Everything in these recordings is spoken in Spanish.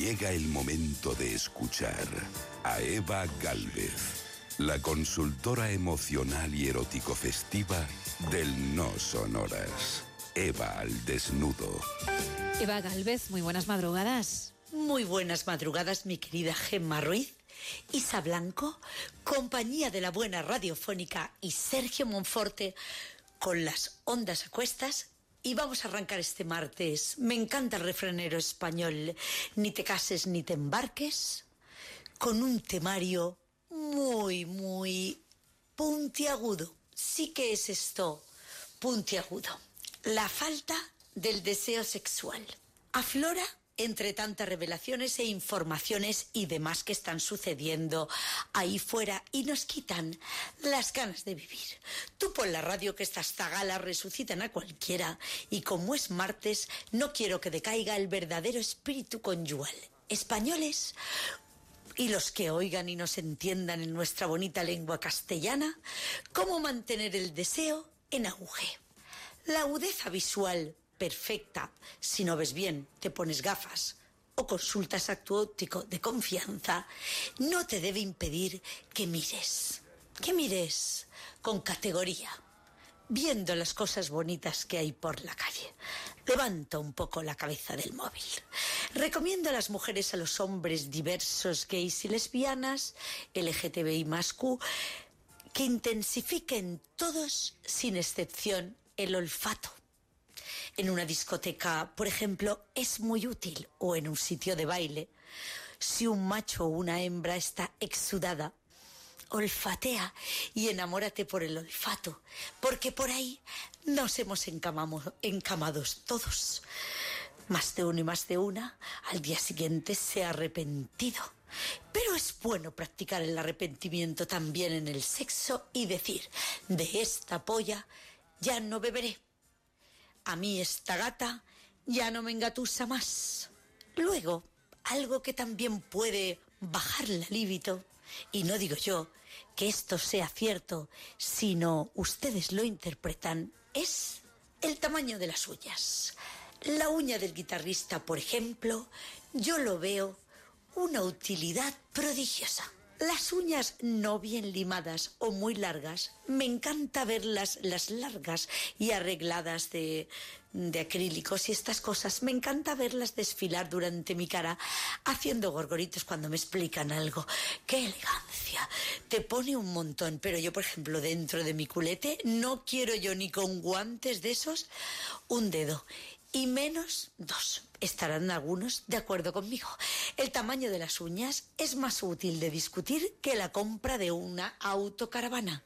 Llega el momento de escuchar a Eva Galvez, la consultora emocional y erótico festiva del No Sonoras. Eva al desnudo. Eva Galvez, muy buenas madrugadas. Muy buenas madrugadas, mi querida Gemma Ruiz. Isa Blanco, compañía de la buena radiofónica y Sergio Monforte con las ondas a cuestas y vamos a arrancar este martes. Me encanta el refranero español. Ni te cases ni te embarques. Con un temario muy, muy puntiagudo. Sí que es esto, puntiagudo. La falta del deseo sexual. Aflora entre tantas revelaciones e informaciones y demás que están sucediendo ahí fuera y nos quitan las ganas de vivir. Tú pon la radio que estas zagalas resucitan a cualquiera y como es martes no quiero que decaiga el verdadero espíritu conyugal. Españoles, y los que oigan y nos entiendan en nuestra bonita lengua castellana, cómo mantener el deseo en auge. La agudeza visual perfecta. Si no ves bien, te pones gafas o consultas a tu óptico de confianza, no te debe impedir que mires, que mires con categoría, viendo las cosas bonitas que hay por la calle. Levanta un poco la cabeza del móvil. Recomiendo a las mujeres, a los hombres diversos, gays y lesbianas, LGTBI más Q, que intensifiquen todos, sin excepción, el olfato en una discoteca, por ejemplo, es muy útil, o en un sitio de baile, si un macho o una hembra está exudada, olfatea y enamórate por el olfato, porque por ahí nos hemos encamado, encamados todos. Más de uno y más de una, al día siguiente se ha arrepentido. Pero es bueno practicar el arrepentimiento también en el sexo y decir, de esta polla ya no beberé a mí esta gata ya no me engatusa más. Luego, algo que también puede bajar la líbito, y no digo yo que esto sea cierto, sino ustedes lo interpretan, es el tamaño de las uñas. La uña del guitarrista, por ejemplo, yo lo veo una utilidad prodigiosa. Las uñas no bien limadas o muy largas, me encanta verlas las largas y arregladas de, de acrílicos y estas cosas. Me encanta verlas desfilar durante mi cara haciendo gorgoritos cuando me explican algo. ¡Qué elegancia! Te pone un montón, pero yo, por ejemplo, dentro de mi culete no quiero yo ni con guantes de esos un dedo y menos dos. Estarán algunos de acuerdo conmigo. El tamaño de las uñas es más útil de discutir que la compra de una autocaravana.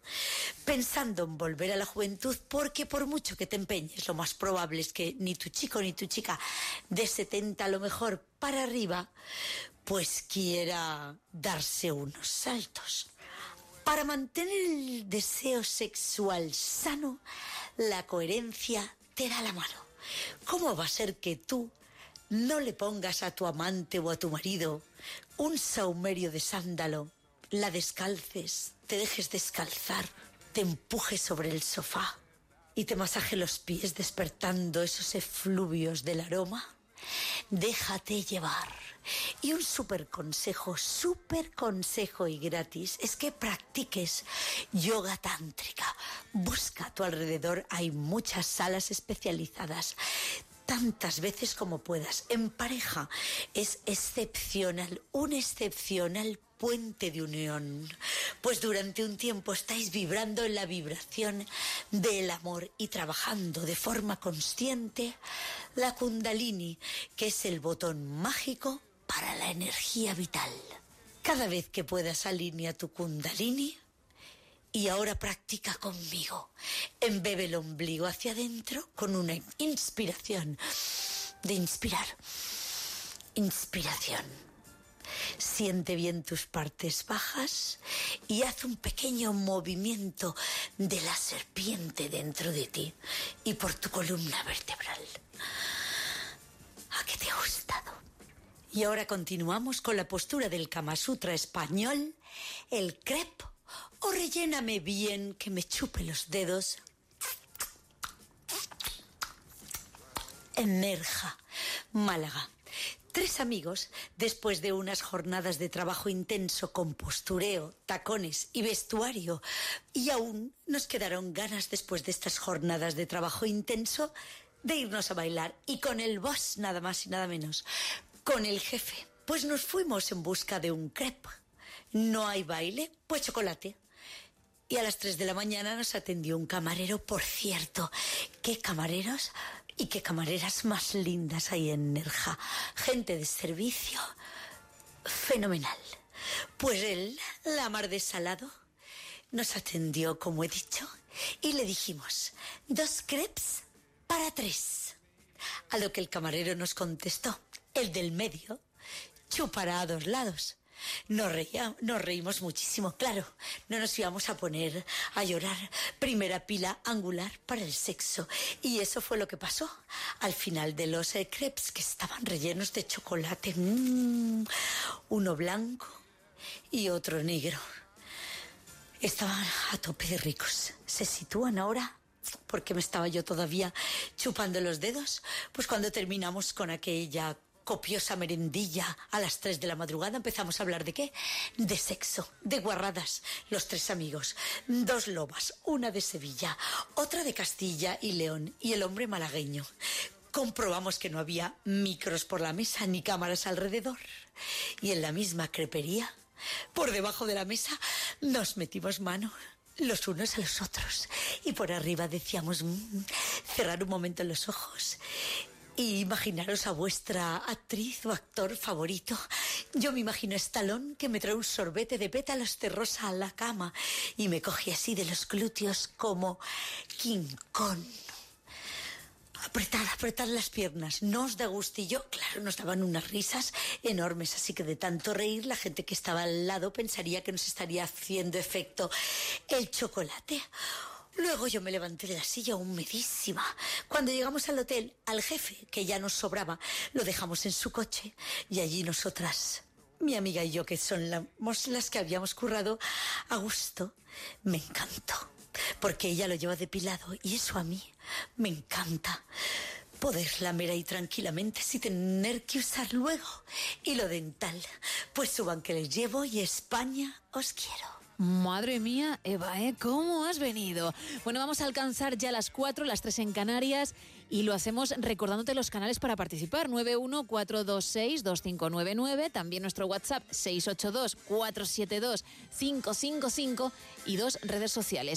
Pensando en volver a la juventud, porque por mucho que te empeñes, lo más probable es que ni tu chico ni tu chica de 70 a lo mejor para arriba, pues quiera darse unos saltos. Para mantener el deseo sexual sano, la coherencia te da la mano. ¿Cómo va a ser que tú no le pongas a tu amante o a tu marido un saumerio de sándalo, la descalces, te dejes descalzar, te empujes sobre el sofá y te masaje los pies despertando esos efluvios del aroma? Déjate llevar. Y un super consejo, super consejo y gratis es que practiques yoga tántrica. Busca a tu alrededor, hay muchas salas especializadas tantas veces como puedas. En pareja es excepcional, un excepcional puente de unión, pues durante un tiempo estáis vibrando en la vibración del amor y trabajando de forma consciente la kundalini, que es el botón mágico para la energía vital. Cada vez que puedas alinea tu kundalini y ahora practica conmigo. Embebe el ombligo hacia adentro con una inspiración de inspirar. Inspiración. Siente bien tus partes bajas y haz un pequeño movimiento de la serpiente dentro de ti y por tu columna vertebral. ¿A qué te ha gustado? Y ahora continuamos con la postura del Kama Sutra español, el crepe o relléname bien que me chupe los dedos. Emerja, Málaga. Tres amigos, después de unas jornadas de trabajo intenso con postureo, tacones y vestuario, y aún nos quedaron ganas después de estas jornadas de trabajo intenso de irnos a bailar, y con el boss nada más y nada menos, con el jefe. Pues nos fuimos en busca de un crepe. No hay baile, pues chocolate. Y a las 3 de la mañana nos atendió un camarero, por cierto. ¿Qué camareros? Y qué camareras más lindas hay en Nerja. Gente de servicio fenomenal. Pues él, la mar de salado, nos atendió, como he dicho, y le dijimos, dos crepes para tres. A lo que el camarero nos contestó, el del medio, chupará a dos lados. Nos, reía, nos reímos muchísimo, claro. No nos íbamos a poner a llorar. Primera pila angular para el sexo. Y eso fue lo que pasó. Al final de los eh, crepes que estaban rellenos de chocolate. Mm, uno blanco y otro negro. Estaban a tope de ricos. Se sitúan ahora porque me estaba yo todavía chupando los dedos, pues cuando terminamos con aquella copiosa merendilla a las 3 de la madrugada empezamos a hablar de qué? De sexo, de guarradas, los tres amigos, dos lobas, una de Sevilla, otra de Castilla y León y el hombre malagueño. Comprobamos que no había micros por la mesa ni cámaras alrededor. Y en la misma crepería, por debajo de la mesa, nos metimos mano los unos a los otros. Y por arriba decíamos, mm, cerrar un momento los ojos y imaginaros a vuestra actriz o actor favorito. Yo me imagino a que me trae un sorbete de pétalos de rosa a la cama y me coge así de los glúteos como King Kong. Apretar, apretar las piernas. No os da gustillo. Claro, nos daban unas risas enormes, así que de tanto reír la gente que estaba al lado pensaría que nos estaría haciendo efecto el chocolate. Luego yo me levanté de la silla humedísima. Cuando llegamos al hotel, al jefe, que ya nos sobraba, lo dejamos en su coche y allí nosotras, mi amiga y yo, que son las que habíamos currado a gusto, me encantó. Porque ella lo lleva depilado y eso a mí me encanta. Poder lamer ahí tranquilamente sin tener que usar luego. Y lo dental, pues suban que les llevo y España os quiero. Madre mía, Eva, ¿eh? ¿cómo has venido? Bueno, vamos a alcanzar ya las 4, las 3 en Canarias y lo hacemos recordándote los canales para participar. 914262599, también nuestro WhatsApp 682472555 y dos redes sociales.